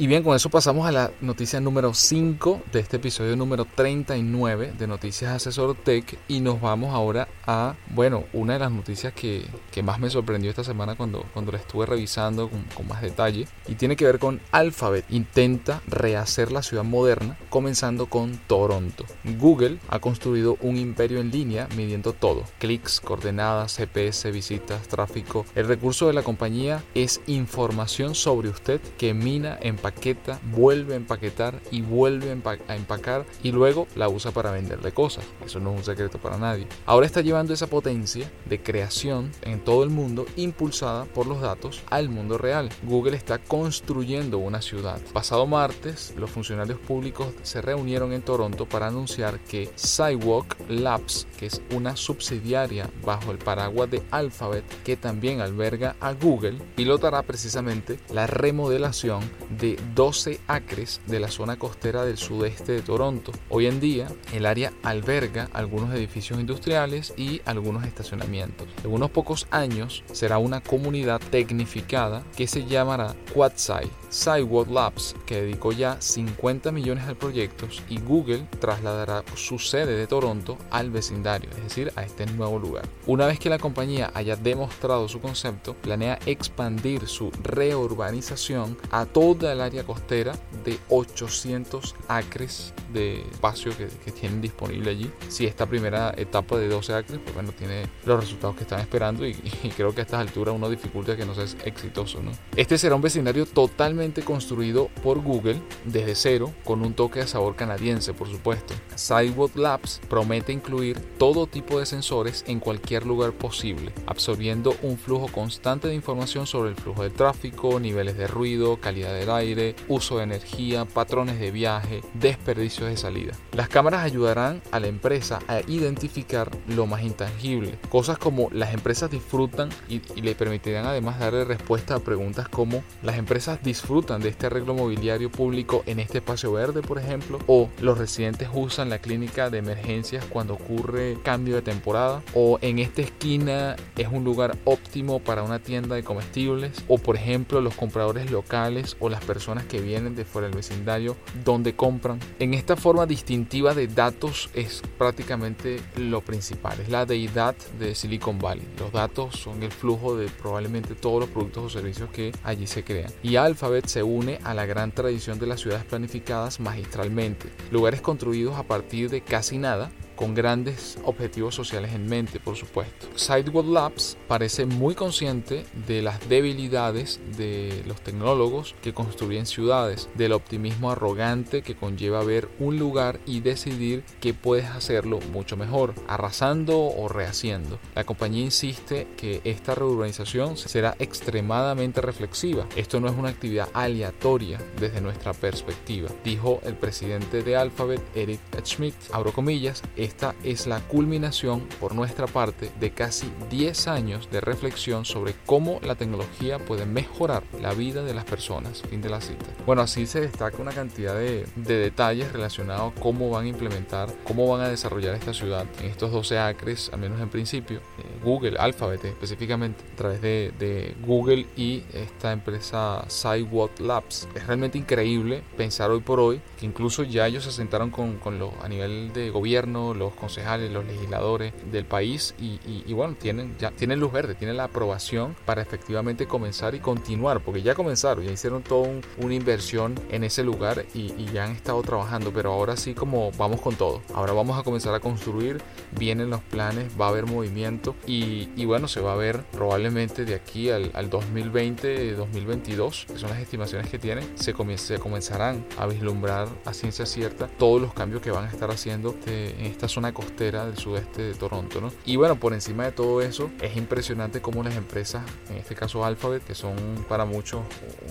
Y bien, con eso pasamos a la noticia número 5 de este episodio número 39 de Noticias Asesor Tech y nos vamos ahora a, bueno, una de las noticias que, que más me sorprendió esta semana cuando, cuando la estuve revisando con, con más detalle y tiene que ver con Alphabet. Intenta rehacer la ciudad moderna comenzando con Toronto. Google ha construido un imperio en línea midiendo todo, clics, coordenadas, GPS, visitas, tráfico. El recurso de la compañía es información sobre usted que mina en empaqueta, vuelve a empaquetar y vuelve a empacar y luego la usa para venderle cosas. Eso no es un secreto para nadie. Ahora está llevando esa potencia de creación en todo el mundo impulsada por los datos al mundo real. Google está construyendo una ciudad. Pasado martes, los funcionarios públicos se reunieron en Toronto para anunciar que Sidewalk Labs, que es una subsidiaria bajo el paraguas de Alphabet que también alberga a Google, pilotará precisamente la remodelación de 12 acres de la zona costera del sudeste de Toronto. Hoy en día, el área alberga algunos edificios industriales y algunos estacionamientos. En unos pocos años será una comunidad tecnificada que se llamará Quadside. Sidewalk Labs, que dedicó ya 50 millones al proyecto, y Google trasladará su sede de Toronto al vecindario, es decir, a este nuevo lugar. Una vez que la compañía haya demostrado su concepto, planea expandir su reurbanización a toda el área costera de 800 acres de espacio que, tienen disponible allí. Si esta primera etapa de 12 acres, pues bueno, tiene los resultados que están esperando y, creo que a estas alturas uno dificulta que no sea exitoso. Este será un vecindario totalmente construido por Google desde cero, con un toque de sabor canadiense, por supuesto. Sidewalk Labs promete incluir todo tipo de sensores en cualquier lugar posible, absorbiendo un flujo constante de información sobre el flujo de tráfico, niveles de ruido, calidad del aire, uso de energía, patrones de viaje, desperdicio de salida. Las cámaras ayudarán a la empresa a identificar lo más intangible, cosas como las empresas disfrutan y, le permitirán además darle respuesta a preguntas como las empresas disfrutan de este arreglo mobiliario público en este espacio verde, por ejemplo, o los residentes usan la clínica de emergencias cuando ocurre cambio de temporada, o en esta esquina es un lugar óptimo para una tienda de comestibles, o por ejemplo los compradores locales o las personas que vienen de fuera del vecindario donde compran. En esta forma distintiva de datos es prácticamente lo principal, es la deidad de Silicon Valley. Los datos son el flujo de probablemente todos los productos o servicios que allí se crean. Y Alphabet se une a la gran tradición de las ciudades planificadas magistralmente, lugares construidos a partir de casi nada con grandes objetivos sociales en mente, por supuesto. Sidewalk Labs parece muy consciente de las debilidades de los tecnólogos que construyen ciudades, del optimismo arrogante que conlleva ver un lugar y decidir que puedes hacerlo mucho mejor, arrasando o rehaciendo. La compañía insiste que esta reurbanización será extremadamente reflexiva. Esto no es una actividad aleatoria desde nuestra perspectiva, dijo el presidente de Alphabet, Eric Schmidt. Abro comillas, esta es la culminación por nuestra parte de casi 10 años de reflexión sobre cómo la tecnología puede mejorar la vida de las personas. Fin de la cita. Bueno, así se destaca una cantidad de, detalles relacionados a cómo van a implementar, cómo van a desarrollar esta ciudad en estos 12 acres, al menos en principio. Eh, Google, Alphabet específicamente, a través de, de Google y esta empresa Sidewalk Labs. Es realmente increíble pensar hoy por hoy que incluso ya ellos se sentaron con, con a nivel de gobierno, los concejales, los legisladores del país y, bueno, tienen, ya tienen luz verde, tienen la aprobación para efectivamente comenzar y continuar, porque ya comenzaron, ya hicieron toda una inversión en ese lugar y, ya han estado trabajando, pero ahora sí como vamos con todo, ahora vamos a comenzar a construir, vienen los planes, va a haber movimiento y, bueno, se va a ver probablemente de aquí al, al 2020, 2022, que son las estimaciones que tienen, se, se comenzarán a vislumbrar a ciencia cierta todos los cambios que van a estar haciendo en esta zona costera del sudeste de Toronto. ¿no? Y bueno, por encima de todo eso, es impresionante cómo las empresas, en este caso Alphabet, que son para muchos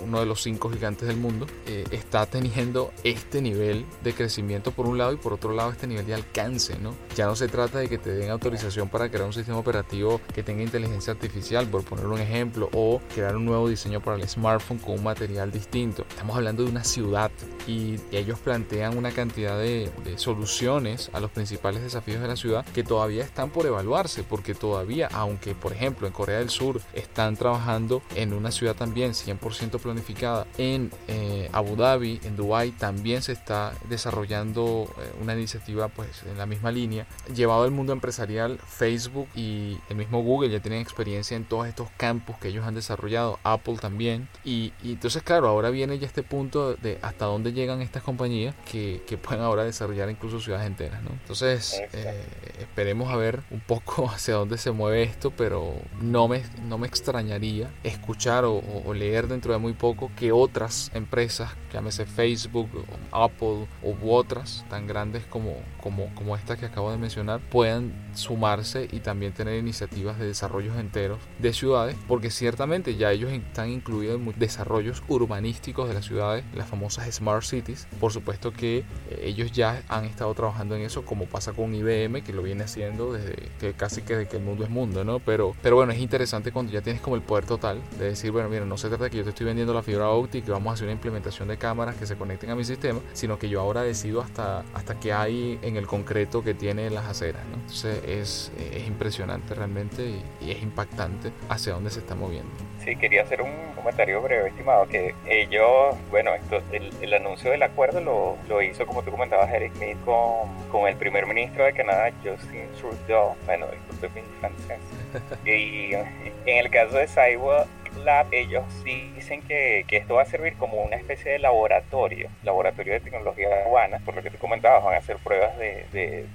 uno de los cinco gigantes del mundo, eh, está teniendo este nivel de crecimiento por un lado y por otro lado este nivel de alcance. ¿no? Ya no se trata de que te den autorización para crear un sistema operativo que tenga inteligencia artificial, por poner un ejemplo, o crear un nuevo diseño para el smartphone con un material distinto. Estamos hablando de una ciudad y ellos plantean una cantidad de, de soluciones a los principales principales desafíos de la ciudad que todavía están por evaluarse, porque todavía, aunque por ejemplo en Corea del Sur están trabajando en una ciudad también 100% planificada, en eh, Abu Dhabi, en Dubai también se está desarrollando eh, una iniciativa pues en la misma línea. Llevado al mundo empresarial, Facebook y el mismo Google ya tienen experiencia en todos estos campos que ellos han desarrollado, Apple también. Y, entonces claro, ahora viene ya este punto de hasta dónde llegan estas compañías que, que pueden ahora desarrollar incluso ciudades enteras. ¿no? Entonces eh, esperemos a ver un poco hacia dónde se mueve esto, pero no me, no me extrañaría escuchar o, o leer dentro de muy poco que otras empresas, llámese Facebook, Apple u otras tan grandes como, como, como esta que acabo de mencionar, puedan sumarse y también tener iniciativas de desarrollos enteros de ciudades, porque ciertamente ya ellos están incluidos en desarrollos urbanísticos de las ciudades, las famosas Smart Cities. Por supuesto que eh, ellos ya han estado trabajando en eso, como pasa con IBM, que lo viene haciendo desde que casi que desde que el mundo es mundo, ¿no? Pero, pero bueno, es interesante cuando ya tienes como el poder total de decir, bueno, mira, no se trata de que yo te estoy vendiendo la fibra óptica y vamos a hacer una implementación de cámaras que se conecten a mi sistema, sino que yo ahora decido hasta, hasta qué hay en el concreto que tiene las aceras, ¿no? Entonces es, es impresionante realmente y, y es impactante hacia dónde se está moviendo. Sí, quería hacer un comentario breve, estimado, que ellos, bueno, esto, el, el anuncio del acuerdo lo, lo, hizo, como tú comentabas, Eric Smith con, con el primer ministro de Canadá, Justin Trudeau, bueno, disculpe mi francés. y en el caso de Cyber, Lab, ellos sí dicen que, esto va a servir como una especie de laboratorio, laboratorio de tecnología urbana, por lo que tú comentabas, van a hacer pruebas de,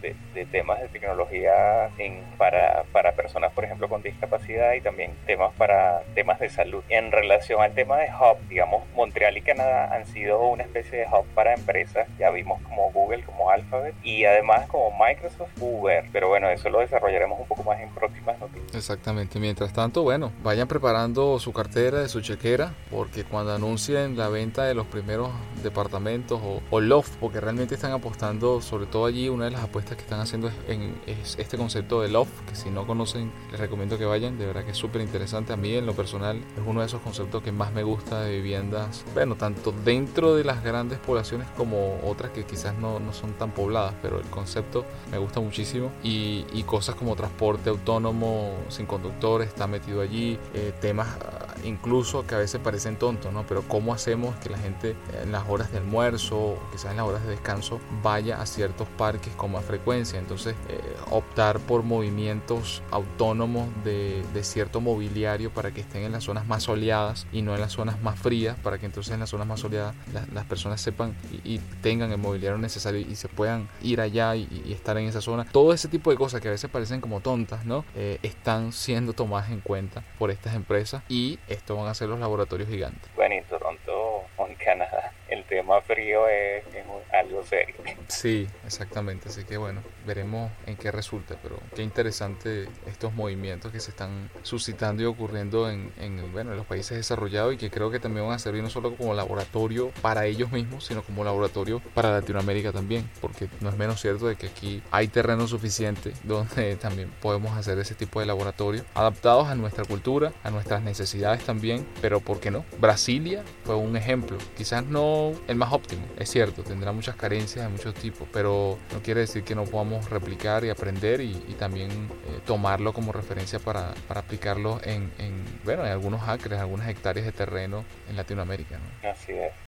temas de tecnología para, para, personas, por ejemplo, con discapacidad y también temas para temas de salud. En relación al tema de hub, digamos, Montreal y Canadá han sido una especie de hub para empresas, ya vimos como Google, como Alphabet y además como Microsoft, Uber, pero bueno, eso lo desarrollaremos un poco más en próximas noticias. Exactamente, mientras tanto, bueno, vayan preparando su cartera, de su chequera, porque cuando anuncien la venta de los primeros departamentos o, loft, porque realmente están apostando, sobre todo allí, una de las apuestas que están haciendo es, en, es este concepto de loft, que si no conocen, les recomiendo que vayan, de verdad que es súper interesante. A mí, en lo personal, es uno de esos conceptos que más me gusta de viviendas, bueno, tanto dentro de las grandes poblaciones como otras que quizás no, no son tan pobladas, pero el concepto me gusta muchísimo y, y cosas como transporte autónomo sin conductor está metido allí, eh, temas incluso que a veces parecen tontos, ¿no? Pero ¿cómo hacemos que la gente en las horas de almuerzo o quizás en las horas de descanso vaya a ciertos parques con más frecuencia? Entonces, eh, optar por movimientos autónomos de, cierto mobiliario para que estén en las zonas más soleadas y no en las zonas más frías, para que entonces en las zonas más soleadas la, las personas sepan y, tengan el mobiliario necesario y se puedan ir allá y, y, estar en esa zona. Todo ese tipo de cosas que a veces parecen como tontas, ¿no? Eh, están siendo tomadas en cuenta por estas empresas y esto van a ser los laboratorios gigantes. Y Toronto o en Canadá, el tema frío es, algo serio. Sí, exactamente. Así que bueno, veremos en qué resulta. Pero qué interesante estos movimientos que se están suscitando y ocurriendo en, en, bueno, en los países desarrollados y que creo que también van a servir no solo como laboratorio para ellos mismos, sino como laboratorio para Latinoamérica también. Porque no es menos cierto de que aquí hay terreno suficiente donde también podemos hacer ese tipo de laboratorio adaptados a nuestra cultura, a nuestras necesidades también. Pero ¿por qué no? Brasilia fue un ejemplo. Quizás no el más óptimo, es cierto, tendrá muchas carencias de muchos tipos, pero no quiere decir que no podamos replicar y aprender y, también eh, tomarlo como referencia para, para aplicarlo en, en, bueno, en algunos acres, algunas hectáreas de terreno en Latinoamérica. ¿no? Así es.